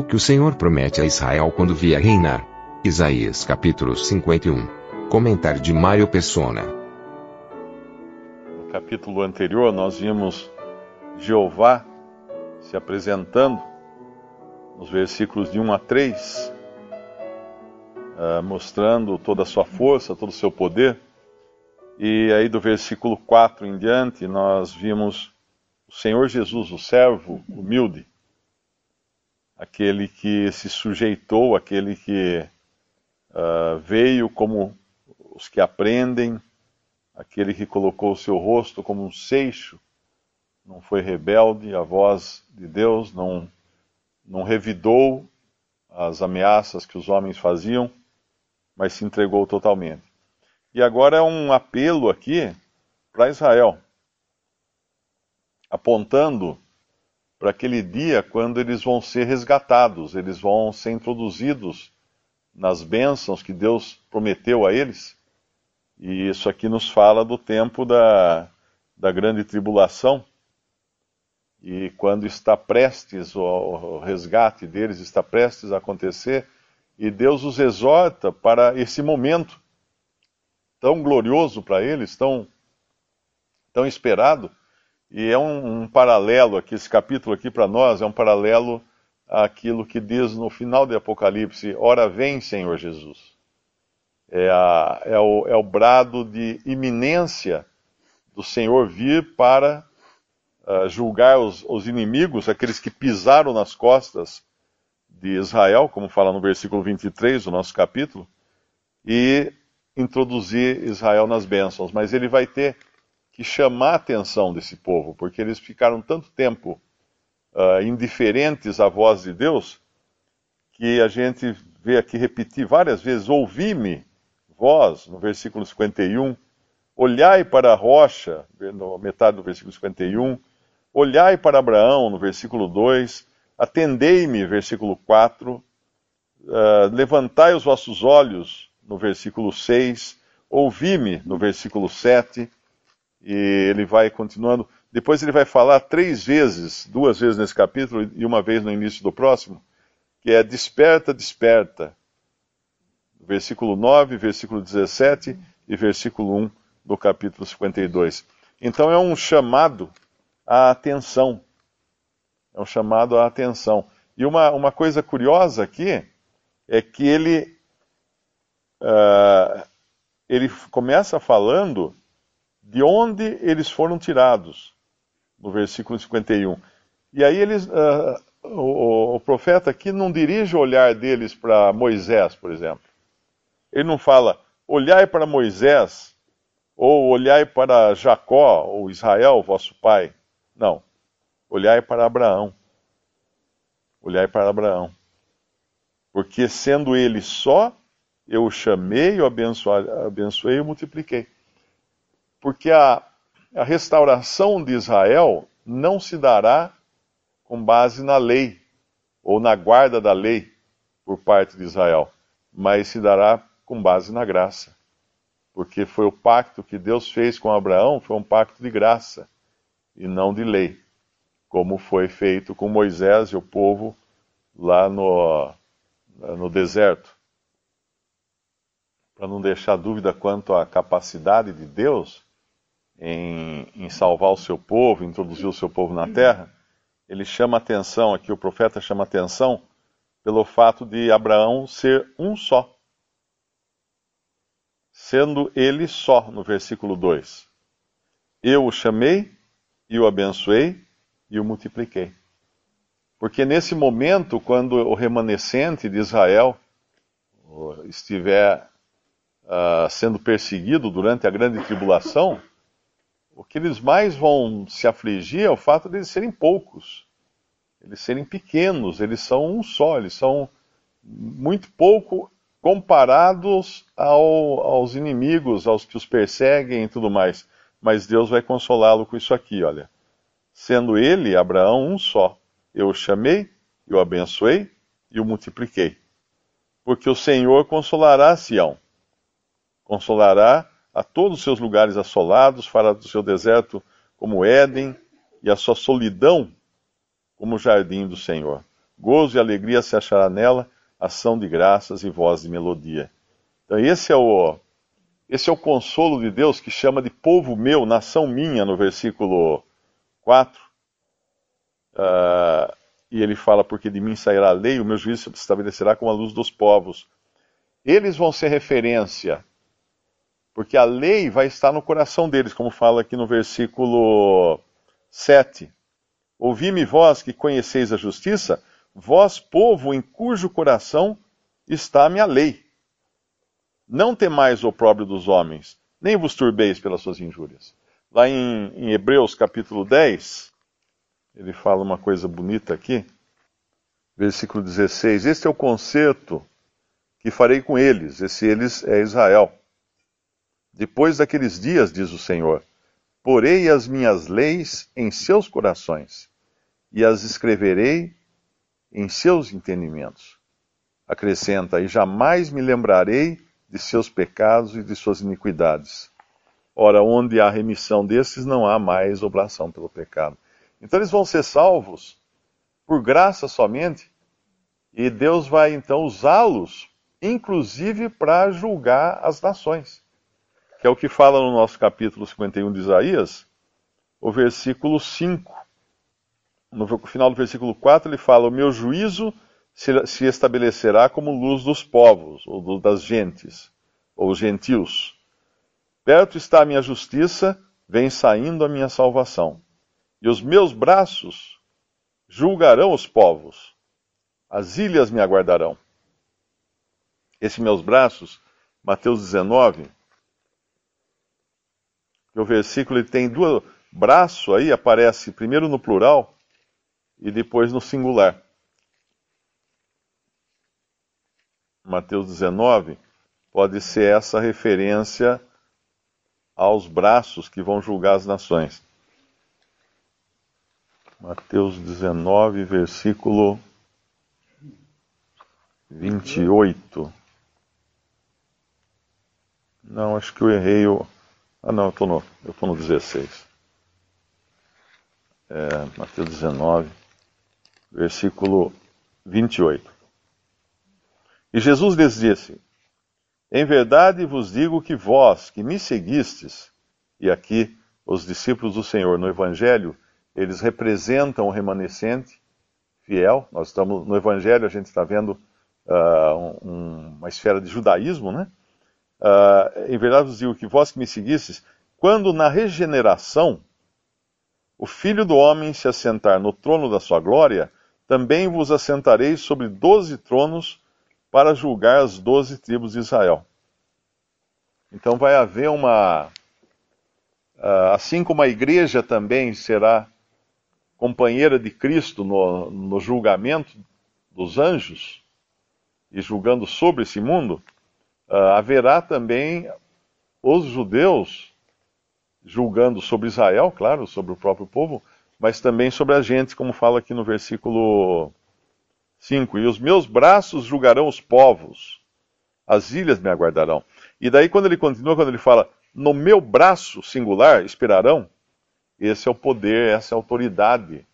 O que o Senhor promete a Israel quando vier reinar. Isaías capítulo 51. Comentário de Mário Persona. No capítulo anterior, nós vimos Jeová se apresentando nos versículos de 1 a 3, ah, mostrando toda a sua força, todo o seu poder. E aí, do versículo 4 em diante, nós vimos o Senhor Jesus, o servo humilde, aquele que se sujeitou, aquele que ah, veio como os que aprendem, aquele que colocou o seu rosto como um seixo, não foi rebelde à voz de Deus, não, não revidou as ameaças que os homens faziam, mas se entregou totalmente. E agora é um apelo aqui para Israel, apontando para aquele dia quando eles vão ser resgatados, eles vão ser introduzidos nas bênçãos que Deus prometeu a eles. E isso aqui nos fala do tempo da, da grande tribulação. E quando está prestes, o, o resgate deles está prestes a acontecer, e Deus os exorta para esse momento tão glorioso para eles, tão, tão esperado. E é um, um paralelo aqui, esse capítulo aqui para nós é um paralelo àquilo que diz no final de Apocalipse: Ora vem, Senhor Jesus. É, a, é, o, é o brado de iminência do Senhor vir para uh, julgar os, os inimigos, aqueles que pisaram nas costas de Israel, como fala no versículo 23 do nosso capítulo, e introduzir Israel nas bênçãos. Mas ele vai ter que chamar a atenção desse povo, porque eles ficaram tanto tempo uh, indiferentes à voz de Deus, que a gente vê aqui repetir várias vezes: Ouvi-me, vós, no versículo 51, olhai para a rocha, na metade do versículo 51, olhai para Abraão, no versículo 2, atendei-me, versículo 4, uh, levantai os vossos olhos, no versículo 6, ouvi-me, no versículo 7, e ele vai continuando. Depois ele vai falar três vezes, duas vezes nesse capítulo e uma vez no início do próximo, que é desperta, desperta. Versículo 9, versículo 17 e versículo 1 do capítulo 52. Então é um chamado à atenção. É um chamado à atenção. E uma, uma coisa curiosa aqui é que ele, uh, ele começa falando de onde eles foram tirados, no versículo 51. E aí eles, uh, o, o, profeta aqui não dirige o olhar deles para Moisés, por exemplo. Ele não fala, olhai para Moisés, ou olhai para Jacó, ou Israel, vosso pai. Não. Olhai para Abraão. Olhai para Abraão. Porque sendo ele só, eu o chamei, abençoei, abençoei e o multipliquei. Porque a, a restauração de Israel não se dará com base na lei, ou na guarda da lei por parte de Israel, mas se dará com base na graça. Porque foi o pacto que Deus fez com Abraão, foi um pacto de graça e não de lei, como foi feito com Moisés e o povo lá no, no deserto. Para não deixar dúvida quanto à capacidade de Deus, em, em salvar o seu povo, introduzir o seu povo na terra, ele chama atenção aqui, o profeta chama atenção pelo fato de Abraão ser um só. Sendo ele só, no versículo 2. Eu o chamei e o abençoei e o multipliquei. Porque nesse momento, quando o remanescente de Israel estiver uh, sendo perseguido durante a grande tribulação, o que eles mais vão se afligir é o fato de eles serem poucos, eles serem pequenos, eles são um só, eles são muito pouco comparados ao, aos inimigos, aos que os perseguem e tudo mais. Mas Deus vai consolá-lo com isso aqui, olha. Sendo ele, Abraão, um só, eu o chamei, eu o abençoei e o multipliquei. Porque o Senhor consolará Sião, consolará a todos os seus lugares assolados, fará do seu deserto como Éden e a sua solidão como jardim do Senhor. Gozo e alegria se achará nela, ação de graças e voz de melodia. Então esse é o esse é o consolo de Deus que chama de povo meu, nação minha, no versículo 4. Uh, ah, e ele fala, porque de mim sairá a lei, o meu juízo se estabelecerá como a luz dos povos. Eles vão ser referência porque a lei vai estar no coração deles, como fala aqui no versículo 7. Ouvi-me vós que conheceis a justiça, vós, povo em cujo coração está a minha lei. Não temais o opróbrio dos homens, nem vos turbeis pelas suas injúrias. Lá em, em Hebreus capítulo 10, ele fala uma coisa bonita aqui, versículo 16: Este é o concerto que farei com eles, esse eles é Israel depois daqueles dias, diz o Senhor, porei as minhas leis em seus corações e as escreverei em seus entendimentos. Acrescenta, e jamais me lembrarei de seus pecados e de suas iniquidades. Ora, onde há remissão desses, não há mais oblação pelo pecado. Então eles vão ser salvos por graça somente, e Deus vai então usá-los, inclusive para julgar as nações que é o que fala no nosso capítulo 51 de Isaías, o versículo 5. No final do versículo 4, ele fala: O meu juízo se estabelecerá como luz dos povos, ou das gentes, ou gentios. Perto está a minha justiça, vem saindo a minha salvação. E os meus braços julgarão os povos, as ilhas me aguardarão. Esses meus braços, Mateus 19, o versículo ele tem duas braço aí aparece primeiro no plural e depois no singular. Mateus 19 pode ser essa referência aos braços que vão julgar as nações. Mateus 19, versículo 28. Não, acho que eu errei o. Ah, não, eu estou no, eu tô no 16. É, Mateus 19, versículo 28. E Jesus lhes disse: Em verdade vos digo que vós, que me seguistes, e aqui os discípulos do Senhor no Evangelho, eles representam o remanescente fiel. Nós estamos no Evangelho, a gente está vendo uh, um, uma esfera de judaísmo, né? Uh, em verdade vos digo que vós que me seguistes, quando na regeneração o Filho do Homem se assentar no trono da sua glória, também vos assentareis sobre doze tronos para julgar as doze tribos de Israel. Então vai haver uma. Uh, assim como a igreja também será companheira de Cristo no, no julgamento dos anjos e julgando sobre esse mundo, haverá também os judeus julgando sobre Israel, claro, sobre o próprio povo, mas também sobre a gente, como fala aqui no versículo 5. E os meus braços julgarão os povos, as ilhas me aguardarão. E daí, quando ele continua, quando ele fala, no meu braço singular esperarão, esse é o poder, essa é a autoridade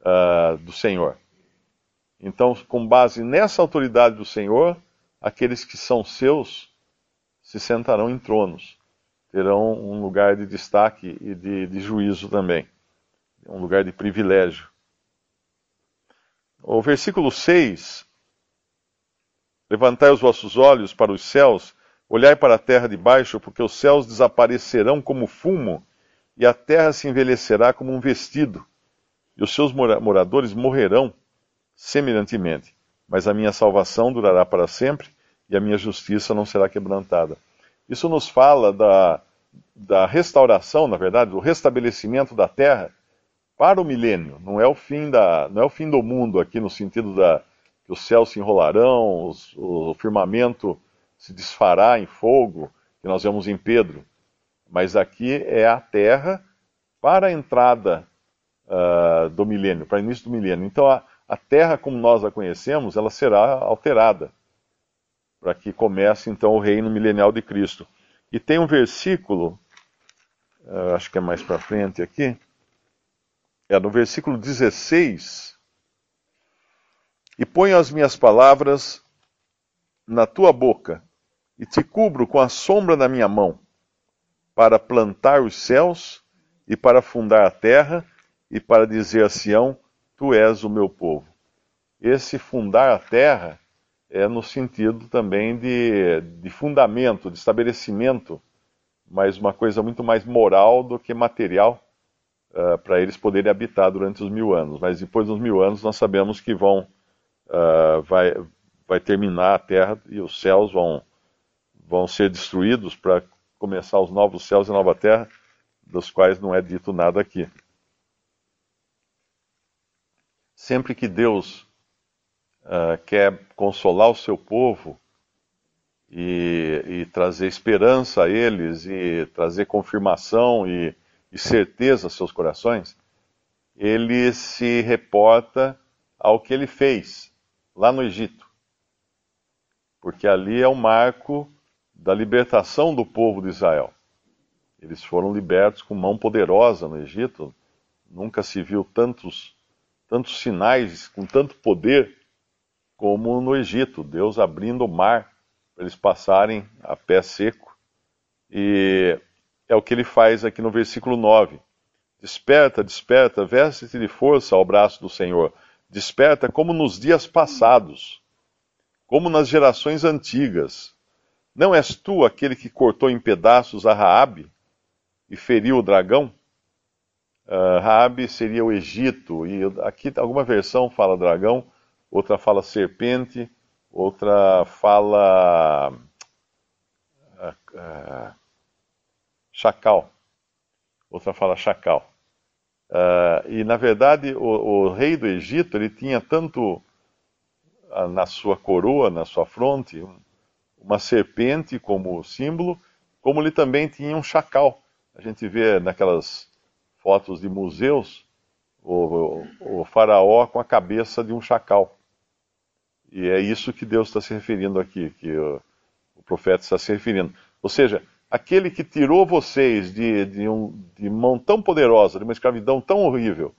uh, do Senhor. Então, com base nessa autoridade do Senhor, aqueles que são seus se sentarão em tronos, terão um lugar de destaque e de, de juízo também, um lugar de privilégio. O versículo 6: Levantai os vossos olhos para os céus, olhai para a terra de baixo, porque os céus desaparecerão como fumo, e a terra se envelhecerá como um vestido, e os seus moradores morrerão semelhantemente. Mas a minha salvação durará para sempre, e a minha justiça não será quebrantada. Isso nos fala da, da restauração, na verdade, do restabelecimento da terra para o milênio. Não é o fim, da, não é o fim do mundo aqui no sentido da que os céus se enrolarão, os, o firmamento se desfará em fogo, que nós vemos em Pedro. Mas aqui é a terra para a entrada uh, do milênio, para o início do milênio. Então a, a terra como nós a conhecemos, ela será alterada para que comece então o reino milenial de Cristo. E tem um versículo, uh, acho que é mais para frente aqui, é no versículo 16. E ponho as minhas palavras na tua boca, e te cubro com a sombra da minha mão, para plantar os céus, e para fundar a terra, e para dizer a Sião: Tu és o meu povo. Esse fundar a terra é no sentido também de, de fundamento, de estabelecimento, mas uma coisa muito mais moral do que material, uh, para eles poderem habitar durante os mil anos. Mas depois dos mil anos nós sabemos que vão uh, vai, vai terminar a terra e os céus vão, vão ser destruídos para começar os novos céus e nova terra, dos quais não é dito nada aqui. Sempre que Deus uh, quer consolar o seu povo e, e, trazer esperança a eles e trazer confirmação e, e certeza aos seus corações, ele se reporta ao que ele fez lá no Egito. Porque ali é o marco da libertação do povo de Israel. Eles foram libertos com mão poderosa no Egito. Nunca se viu tantos, tantos sinais com tanto poder como no Egito, Deus abrindo o mar para eles passarem a pé seco. E é o que ele faz aqui no versículo 9. Desperta, desperta, veste-te de força ao braço do Senhor. Desperta como nos dias passados, como nas gerações antigas. Não és tu aquele que cortou em pedaços a Raabe e feriu o dragão? Uh, Raabe seria o Egito, e aqui alguma versão fala dragão, outra fala serpente, outra fala uh, uh, chacal, outra fala chacal. E na verdade o, o, rei do Egito ele tinha tanto na sua coroa, na sua fronte, uma serpente como símbolo, como ele também tinha um chacal. A gente vê naquelas fotos de museus o, o, o faraó com a cabeça de um chacal. E é isso que Deus está se referindo aqui, que o, o profeta está se referindo. Ou seja, aquele que tirou vocês de, de, um, de mão tão poderosa, de uma escravidão tão horrível,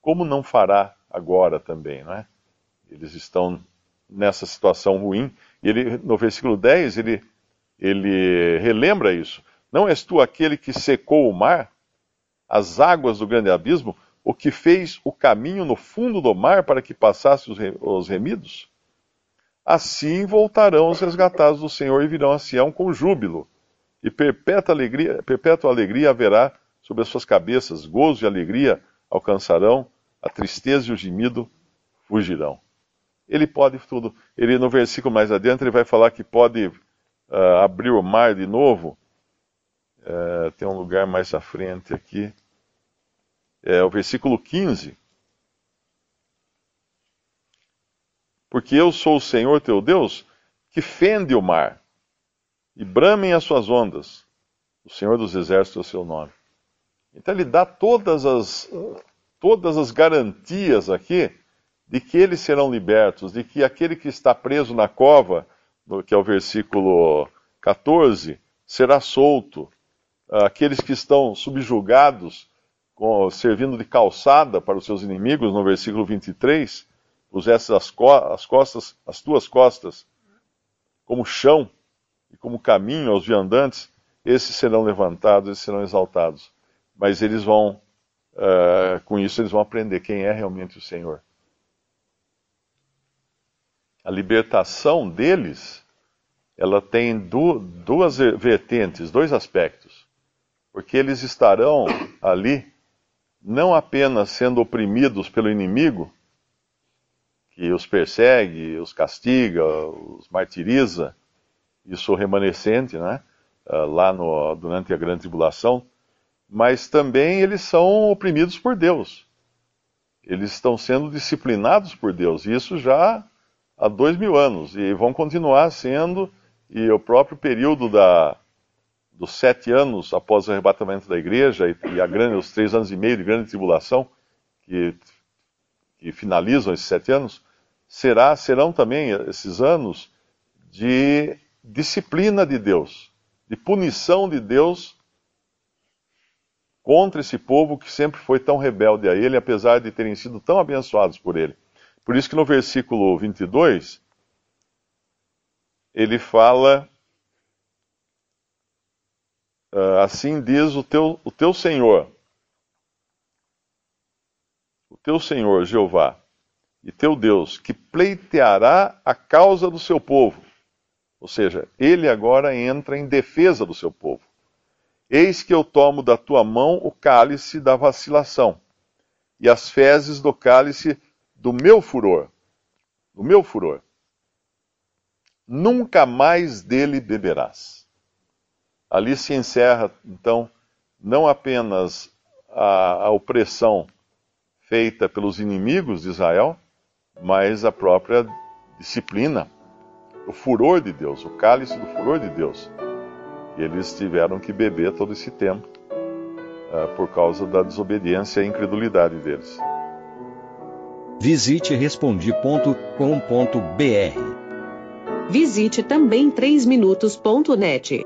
como não fará agora também, não é? Eles estão nessa situação ruim. E ele, no versículo 10, ele, ele relembra isso. Não és tu aquele que secou o mar, as águas do grande abismo, o que fez o caminho no fundo do mar para que passassem os, os remidos? Assim voltarão os resgatados do Senhor e virão a Sião com júbilo, e perpétua alegria, perpétua alegria haverá sobre as suas cabeças, gozo e alegria alcançarão, a tristeza e o gemido fugirão. Ele pode tudo. Ele no versículo mais adiante ele vai falar que pode uh, abrir o mar de novo. Uh, tem um lugar mais à frente aqui. É o versículo 15. porque eu sou o Senhor teu Deus, que fende o mar, e bramem as suas ondas. O Senhor dos Exércitos é o seu nome. Então ele dá todas as, todas as garantias aqui de que eles serão libertos, de que aquele que está preso na cova, que é o versículo 14, será solto. Aqueles que estão subjugados, servindo de calçada para os seus inimigos, no versículo 23, pusesse as, co as costas, as tuas costas, como chão e como caminho aos viandantes, esses serão levantados, esses serão exaltados. Mas eles vão, uh, com isso, eles vão aprender quem é realmente o Senhor. A libertação deles, ela tem du duas vertentes, dois aspectos. Porque eles estarão ali não apenas sendo oprimidos pelo inimigo, que os persegue, os castiga, os martiriza, isso remanescente, né? uh, lá no, durante a grande tribulação, mas também eles são oprimidos por Deus. Eles estão sendo disciplinados por Deus, isso já há dois mil anos, e vão continuar sendo, e o próprio período da, dos sete anos após o arrebatamento da igreja e, e grande, os três anos e meio de grande tribulação, que, que finalizam esses sete anos, será, serão também esses anos de disciplina de Deus, de punição de Deus contra esse povo que sempre foi tão rebelde a ele, apesar de terem sido tão abençoados por ele. Por isso que no versículo 22, ele fala assim diz o teu, o teu Senhor, o teu Senhor Jeová e teu Deus, que pleiteará a causa do seu povo. Ou seja, ele agora entra em defesa do seu povo. Eis que eu tomo da tua mão o cálice da vacilação e as fezes do cálice do meu furor. Do meu furor. Nunca mais dele beberás. Ali se encerra, então, não apenas a, a opressão feita pelos inimigos de Israel, mas a própria disciplina, o furor de Deus, o cálice do furor de Deus eles tiveram que beber todo esse tempo uh, por causa da desobediência e incredulidade deles. Visite respondi.com.br. Visite também 3minutos.net.